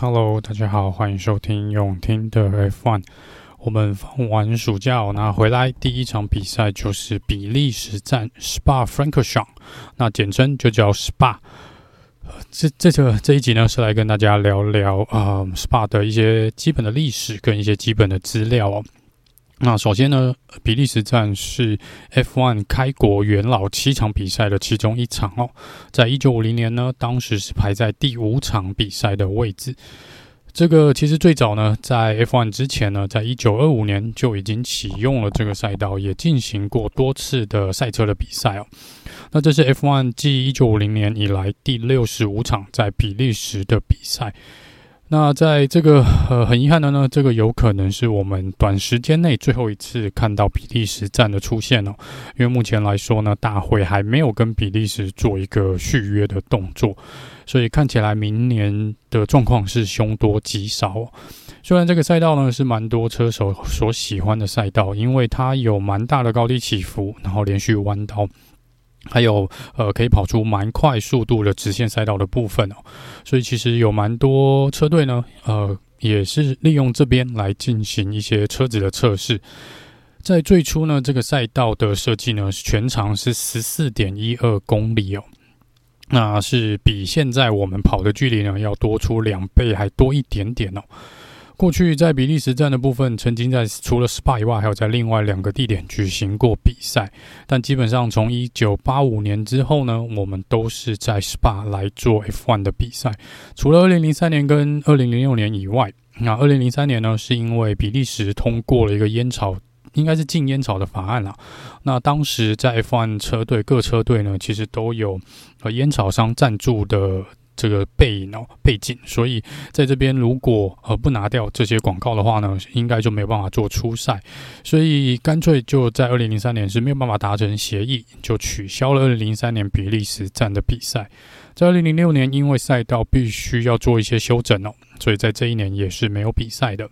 Hello，大家好，欢迎收听永听的 F One。我们放完暑假，那回来第一场比赛就是比利时站 Spa-Francorchamps，那简称就叫 SPA。这这个这一集呢，是来跟大家聊聊啊、SPA 的一些基本的历史跟一些基本的资料哦。那首先呢，比利时站是 F1 开国元老七场比赛的其中一场哦。在一九五零年呢，当时是排在第五场比赛的位置。这个其实最早呢，在 F1 之前呢，在一九二五年就已经启用了这个赛道，也进行过多次的赛车的比赛哦。那这是 F1 继一九五零年以来第六十五场在比利时的比赛。那在这个呃，很遗憾的呢，这个有可能是我们短时间内最后一次看到比利时站的出现哦。因为目前来说呢，大会还没有跟比利时做一个续约的动作，所以看起来明年的状况是凶多吉少。虽然这个赛道呢是蛮多车手所喜欢的赛道，因为它有蛮大的高低起伏，然后连续弯道。还有呃，可以跑出蛮快速度的直线赛道的部分哦，所以其实有蛮多车队呢，呃，也是利用这边来进行一些车子的测试。在最初呢，这个赛道的设计呢，全长是十四点一二公里哦，那是比现在我们跑的距离呢要多出两倍还多一点点哦。过去在比利时站的部分，曾经在除了 SPA 以外，还有在另外两个地点举行过比赛。但基本上从一九八五年之后呢，我们都是在 SPA 来做 F1 的比赛。除了二零零三年跟二零零六年以外，那二零零三年呢，是因为比利时通过了一个烟草，应该是禁烟草的法案啦。那当时在 F1 车队各车队呢，其实都有呃烟草商赞助的。这个背影哦，背景，所以在这边如果呃不拿掉这些广告的话呢，应该就没有办法做出赛，所以干脆就在二零零三年是没有办法达成协议，就取消了二零零三年比利时站的比赛。在二零零六年，因为赛道必须要做一些修整哦，所以在这一年也是没有比赛的。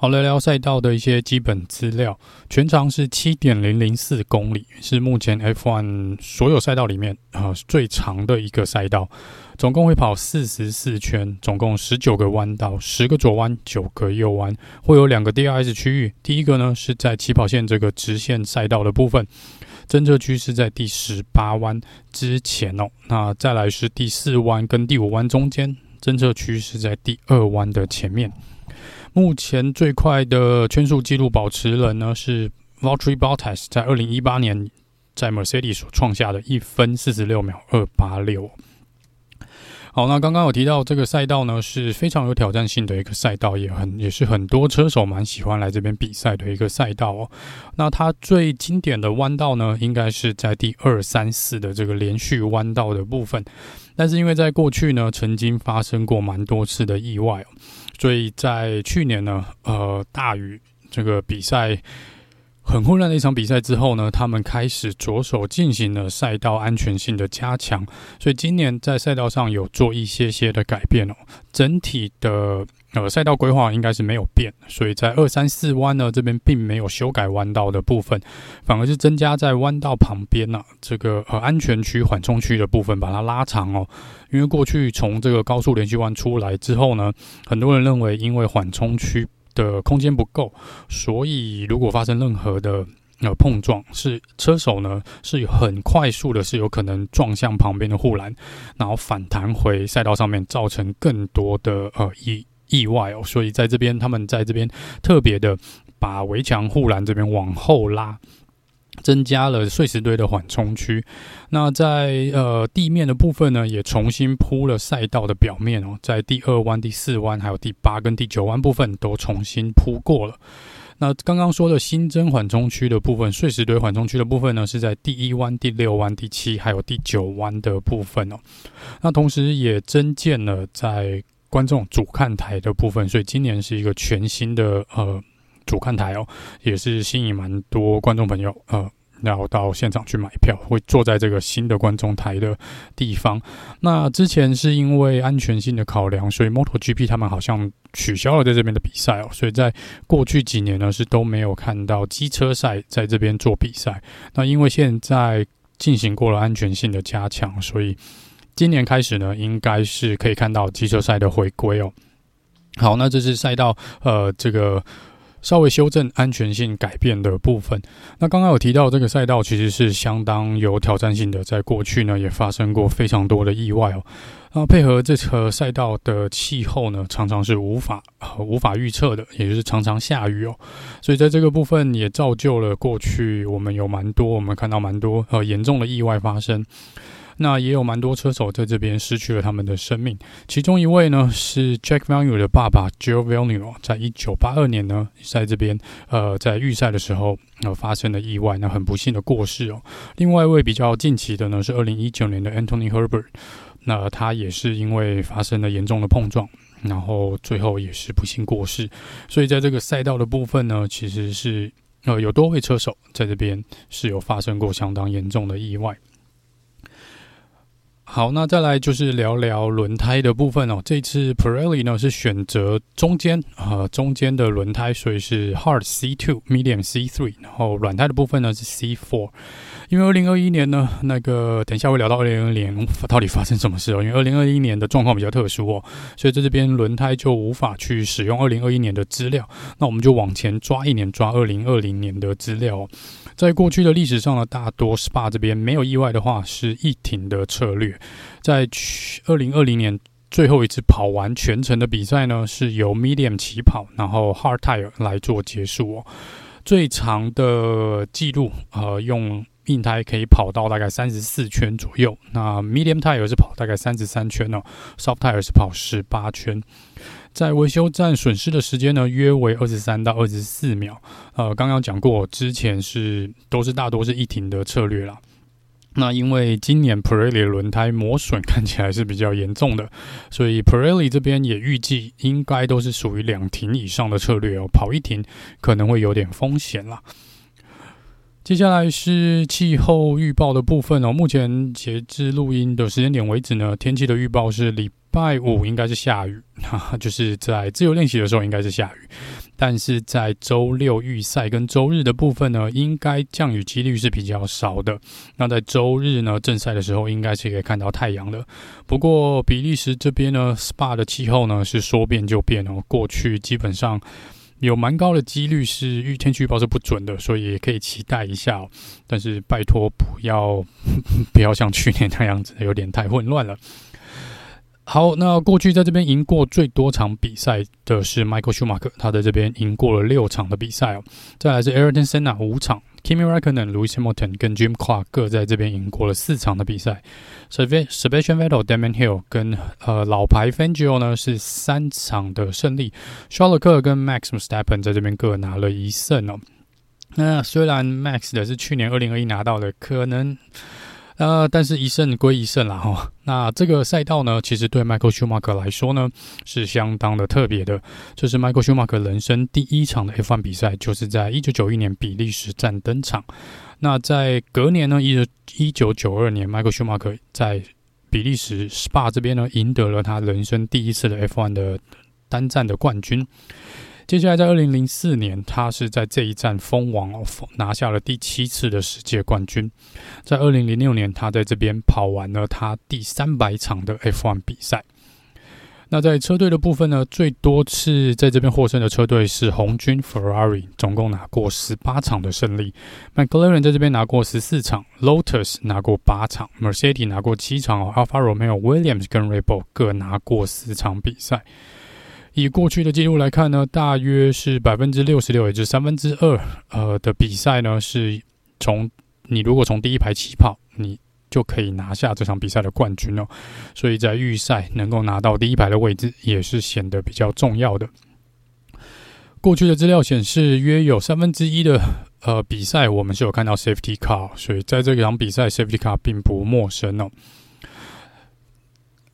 好，聊聊赛道的一些基本资料。全长是七点零零四公里，是目前 F1 所有赛道里面啊、最长的一个赛道。总共会跑四十四圈，总共十九个弯道，十个左弯，九个右弯，会有两个 DRS 区域。第一个呢是在起跑线这个直线赛道的部分，侦测区是在第十八弯之前哦。那再来是第四弯跟第五弯中间，侦测区是在第二弯的前面。目前最快的圈速纪录保持人呢是 Valtteri Bottas，在二零一八年在 Mercedes 所创下的一分四十六秒二八六。好，那刚刚有提到这个赛道呢是非常有挑战性的一个赛道，也很也是很多车手蛮喜欢来这边比赛的一个赛道哦。那它最经典的弯道呢，应该是在第二三四的这个连续弯道的部分，但是因为在过去呢曾经发生过蛮多次的意外哦。所以在去年呢，呃，大雨这个比赛很混乱的一场比赛之后呢，他们开始着手进行了赛道安全性的加强。所以今年在赛道上有做一些些的改变哦。整体的呃赛道规划应该是没有变，所以在二三四弯呢这边并没有修改弯道的部分，反而是增加在弯道旁边呢、这个呃安全区缓冲区的部分把它拉长哦。因为过去从这个高速连续弯出来之后呢，很多人认为因为缓冲区的空间不够，所以如果发生任何的呃碰撞，是车手呢是很快速的，是有可能撞向旁边的护栏，然后反弹回赛道上面，造成更多的呃意意外哦。所以在这边，他们在这边特别的把围墙护栏这边往后拉。增加了碎石堆的缓冲区，那在呃地面的部分呢，也重新铺了赛道的表面哦，在第二弯、第四弯，还有第八跟第九弯部分都重新铺过了。那刚刚说的新增缓冲区的部分，碎石堆缓冲区的部分呢，是在第一弯、第六弯、第七还有第九弯的部分哦。那同时也增建了在观众主看台的部分，所以今年是一个全新的呃。主看台哦，也是吸引蛮多观众朋友，呃，然后到现场去买票，会坐在这个新的观众台的地方。那之前是因为安全性的考量，所以 MotoGP 他们好像取消了在这边的比赛哦。所以在过去几年呢，是都没有看到机车赛在这边做比赛。那因为现在进行过了安全性的加强，所以。今年开始呢，应该是可以看到机车赛的回归哦。好，那这是赛道呃这个。稍微修正安全性改变的部分。那刚刚有提到这个赛道其实是相当有挑战性的，在过去呢也发生过非常多的意外哦。那配合这个赛道的气候呢，常常是无法无法预测的，也就是常常下雨哦。所以在这个部分也造就了过去我们有蛮多我们看到蛮多呃严重的意外发生。那也有蛮多车手在这边失去了他们的生命，其中一位呢是 Jack Valeu 的爸爸 Gilles Villeneuve，在一九八二年呢在这边呃在预赛的时候呃发生了意外，那很不幸的过世哦。另外一位比较近期的呢是二零一九年的 Anthony Herbert，那他也是因为发生了严重的碰撞，然后最后也是不幸过世。所以在这个赛道的部分呢，其实是呃有多位车手在这边是有发生过相当严重的意外。好，那再来就是聊聊轮胎的部分哦。这次 Pirelli 呢是选择中间啊、呃、中间的轮胎，所以是 Hard C2、Medium C3，然后软胎的部分呢是 C4。因为二零二一年呢，那个等一下会聊到二零二零年到底发生什么事哦。因为二零二一年的状况比较特殊哦，所以在这边轮胎就无法去使用二零二一年的资料。那我们就往前抓一年，抓二零二零年的资料哦。在过去的历史上呢，大多 SPA 这边没有意外的话，是一停的策略。在二零二零年最后一次跑完全程的比赛呢，是由 Medium 起跑，然后 Hard Tire 来做结束哦。最长的记录，呃，用硬胎可以跑到大概三十四圈左右。那 Medium Tire 是跑大概三十三圈哦，Soft Tire 是跑十八圈。在维修站损失的时间呢，约为二十三到二十四秒。呃，刚刚讲过，之前是都是大多是一停的策略啦。那因为今年普利轮胎磨损看起来是比较严重的，所以普利这边也预计应该都是属于两停以上的策略哦。跑一停可能会有点风险啦。接下来是气候预报的部分哦。目前截至录音的时间点为止呢，天气的预报是礼拜五应该是下雨，哈哈，就是在自由练习的时候应该是下雨，但是在周六预赛跟周日的部分呢，应该降雨几率是比较少的。那在周日呢，正赛的时候应该是可以看到太阳的。不过比利时这边呢，SPA 的气候呢是说变就变哦，过去基本上。有蛮高的几率是预天气预报是不准的，所以也可以期待一下哦。但是拜托不要 不要像去年那样子，有点太混乱了。好，那过去在这边赢过最多场比赛的是 Michael Schumacher，他在这边赢过了六场的比赛哦。再来是 Ayrton Senna 五场。Kimi Räikkönen、Lewis Hamilton 跟 Jim Clark 各在这边赢过了四场的比赛。Sebastian Vettel、Damon Hill 跟呃老牌 Fangio 呢是三场的胜利。Charles Leclerc 跟 Max Verstappen 在这边各拿了一胜哦。那虽然 Max 的是去年二零二一拿到的，可能。呃，但是一胜归一胜啦哈。那这个赛道呢，其实对 Michael Schumacher 来说呢，是相当的特别的。这是 Michael Schumacher 人生第一场的 F1 比赛，就是在一九九一年比利时站登场。那在隔年呢，一一九九二年，Michael Schumacher 在比利时 SPA 这边呢，赢得了他人生第一次的 F1 的单站的冠军。接下来，在二零零四年，他是在这一站封王哦，拿下了第七次的世界冠军。在二零零六年，他在这边跑完了他第三百场的 F1 比赛。那在车队的部分呢，最多次在这边获胜的车队是红军 Ferrari，总共拿过十八场的胜利。McLaren 在这边拿过十四场，Lotus 拿过八场，Mercedes 拿过七场哦，Alfa Romeo、Williams 跟 Rebel 各拿过四场比赛。以过去的记录来看呢，大约是百分之六十六，也就是三分之二，呃的比赛呢，是从你如果从第一排起跑，你就可以拿下这场比赛的冠军哦。所以在预赛能够拿到第一排的位置，也是显得比较重要的。过去的资料显示，约有三分之一的呃比赛，我们是有看到 Safety Car，所以在这场比赛 Safety Car 并不陌生哦。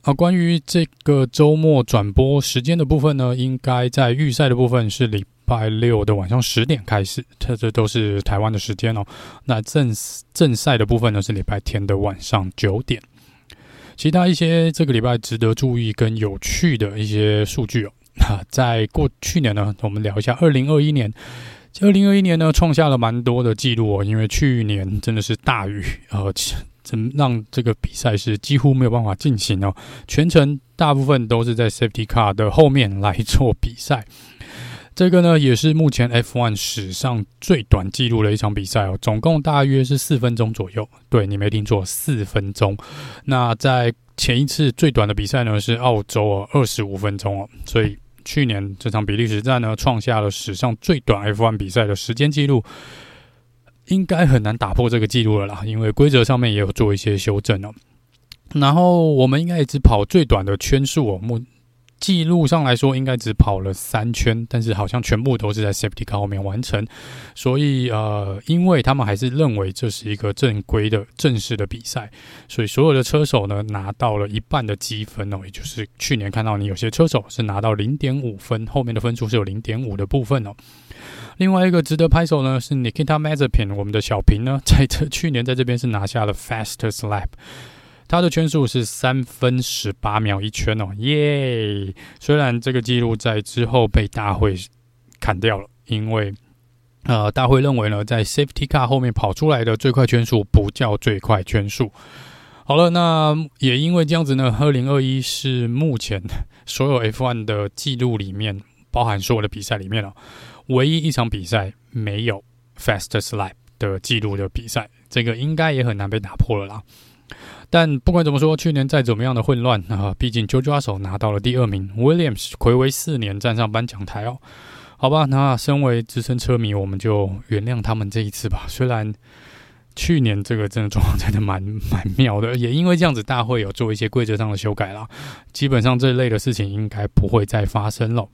好，关于这个周末转播时间的部分呢，应该在预赛的部分是礼拜六的晚上十点开始，这这都是台湾的时间哦。那正正赛的部分呢是礼拜天的晚上九点。其他一些这个礼拜值得注意跟有趣的一些数据哦。在过去年呢，我们聊一下二零二一年。二零二一年呢，创下了蛮多的记录哦，因为去年真的是大雨，呃。怎么让这个比赛是几乎没有办法进行哦。全程大部分都是在 Safety Car 的后面来做比赛。这个呢，也是目前 F1 史上最短记录的一场比赛哦，总共大约是四分钟左右。对，你没听错，四分钟。那在前一次最短的比赛呢，是澳洲哦，二十五分钟哦。所以去年这场比利时站呢，创下了史上最短 F1 比赛的时间记录，应该很难打破这个记录了啦，因为规则上面也有做一些修正哦。然后我们应该一直跑最短的圈数哦，目。记录上来说，应该只跑了三圈，但是好像全部都是在 Safety Car 后面完成。所以呃，因为他们还是认为这是一个正规的、正式的比赛，所以所有的车手呢拿到了一半的积分哦，也就是去年看到你有些车手是拿到零点五分，后面的分数是有零点五的部分哦。另外一个值得拍手呢是 Nikita Mazepin，我们的小平呢，在这去年在这边是拿下了 Fastest Lap。他的圈数是三分十八秒一圈哦，耶！虽然这个记录在之后被大会砍掉了，因为呃，大会认为呢，在 Safety Car 后面跑出来的最快圈数不叫最快圈数。好了，那也因为这样子呢，二零二一是目前所有 F1 的记录里面，包含所有的比赛里面哦，唯一一场比赛没有 Fastest Lap 的记录的比赛，这个应该也很难被打破了啦。但不管怎么说，去年再怎么样的混乱啊，毕竟 George Russell 拿到了第二名，Williams 睽违四年站上颁奖台哦。好吧，那身为资深车迷，我们就原谅他们这一次吧。虽然去年这个真的状况真的蛮蛮妙的，也因为这样子，大会有做一些规则上的修改啦。基本上这类的事情应该不会再发生了。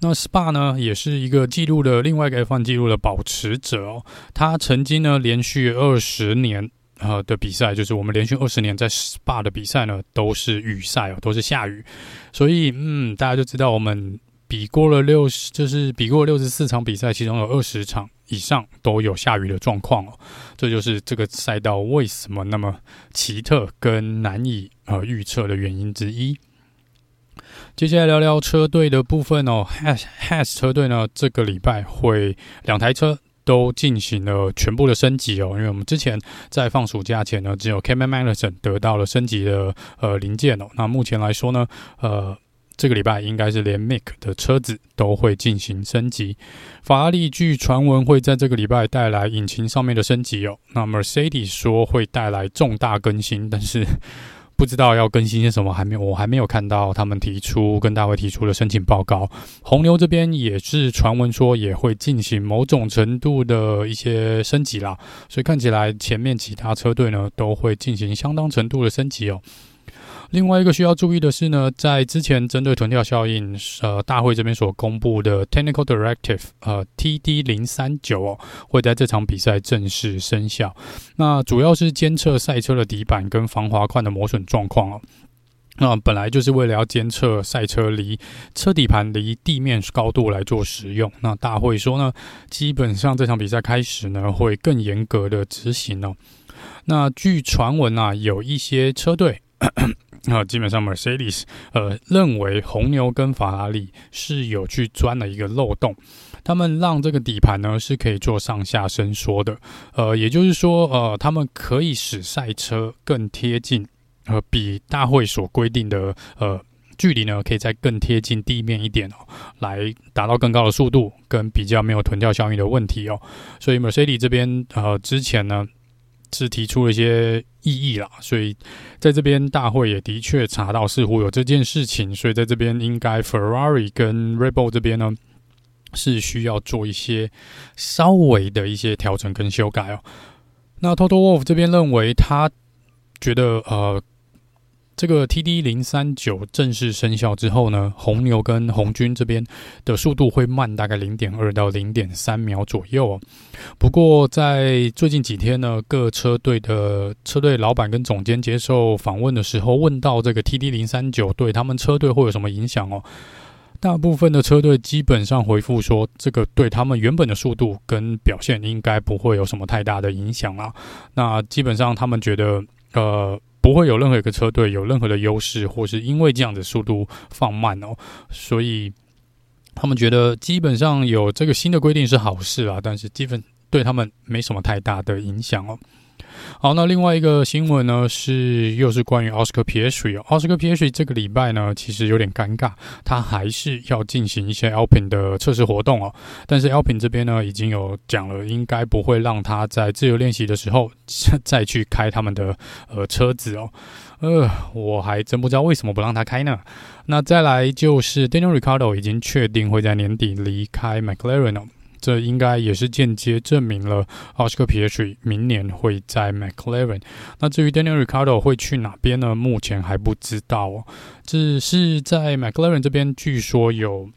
那 Spa 呢，也是一个记录的另外一个 F1 记录的保持者哦。他曾经呢连续二十年。呃的比赛，就是我们连续二十年在 SPA 的比赛呢，都是雨赛哦，都是下雨，所以嗯，大家就知道我们比过了六十，就是比过六十四场比赛，其中有二十场以上都有下雨的状况哦，这就是这个赛道为什么那么奇特跟难以呃预测的原因之一。接下来聊聊车队的部分哦，Has Has 车队呢，这个礼拜会两台车。都进行了全部的升级哦，因为我们之前在放暑假前呢，只有 Kevin Magnussen 得到了升级的呃零件哦。那目前来说呢，呃，这个礼拜应该是连 Mick 的车子都会进行升级。法拉利据传闻会在这个礼拜带来引擎上面的升级哦。那 Mercedes 说会带来重大更新，但是。不知道要更新些什么，还没有，我还没有看到他们提出跟大会提出的申请报告。红牛这边也是传闻说也会进行某种程度的一些升级啦，所以看起来前面其他车队呢都会进行相当程度的升级哦。另外一个需要注意的是呢，在之前针对臀跳效应，呃，大会这边所公布的 Technical Directive，呃，TD 零三九哦，会在这场比赛正式生效。那主要是监测赛车的底板跟防滑块的磨损状况哦。那本来就是为了要监测赛车离车底盘离地面高度来做使用。那大会说呢，基本上这场比赛开始呢，会更严格的执行哦。那据传闻啊，有一些车队。啊基本上，Mercedes 呃认为红牛跟法拉利是有去钻了一个漏洞，他们让这个底盘呢是可以做上下伸缩的，呃，也就是说，呃，他们可以使赛车更贴近，呃，比大会所规定的呃距离呢，可以再更贴近地面一点哦，来达到更高的速度跟比较没有臀跳效应的问题哦。所以，Mercedes 这边呃之前呢。是提出了一些异议啦，所以在这边大会也的确查到似乎有这件事情，所以在这边应该 Ferrari 跟 r e b o l 这边呢是需要做一些稍微的一些调整跟修改哦。那 Toto Wolff 这边认为他觉得呃。这个 TD 零三九正式生效之后呢，红牛跟红军这边的速度会慢大概零点二到零点三秒左右哦。不过在最近几天呢，各车队的车队老板跟总监接受访问的时候，问到这个 TD 零三九对他们车队会有什么影响哦？大部分的车队基本上回复说，这个对他们原本的速度跟表现应该不会有什么太大的影响啊。那基本上他们觉得，呃。不会有任何一个车队有任何的优势，或是因为这样的速度放慢哦，所以他们觉得基本上有这个新的规定是好事啊，但是基本对他们没什么太大的影响哦。好，那另外一个新闻呢，是又是关于 Oscar Piastri 哦。Oscar Piastri 这个礼拜呢，其实有点尴尬，他还是要进行一些 Alpin 的测试活动哦。但是 Alpin 这边呢，已经有讲了，应该不会让他在自由练习的时候再去开他们的呃车子哦。呃，我还真不知道为什么不让他开呢。那再来就是 Daniel Ricciardo 已经确定会在年底离开 McLaren 哦。这应该也是间接证明了奥斯卡皮耶里明年会在 McLaren。那至于 Daniel r i c a r d o 会去哪边呢？目前还不知道。只是在 McLaren 这边，据说有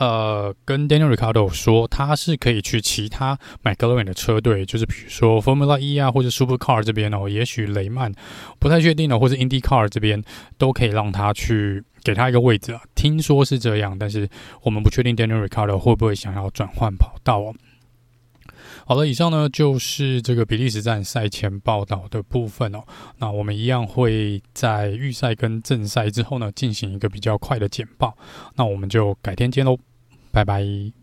呃，跟 Daniel Ricciardo 说，他是可以去其他 McLaren 的车队，就是比如说 Formula E 啊，或者 Supercar 这边哦，也许雷曼不太确定的，或者 IndyCar 这边都可以让他去给他一个位置啊。听说是这样，但是我们不确定 Daniel Ricciardo 会不会想要转换跑道哦。好了，以上呢就是这个比利时站赛前报道的部分哦。那我们一样会在预赛跟正赛之后呢进行一个比较快的简报。那我们就改天见喽。拜拜。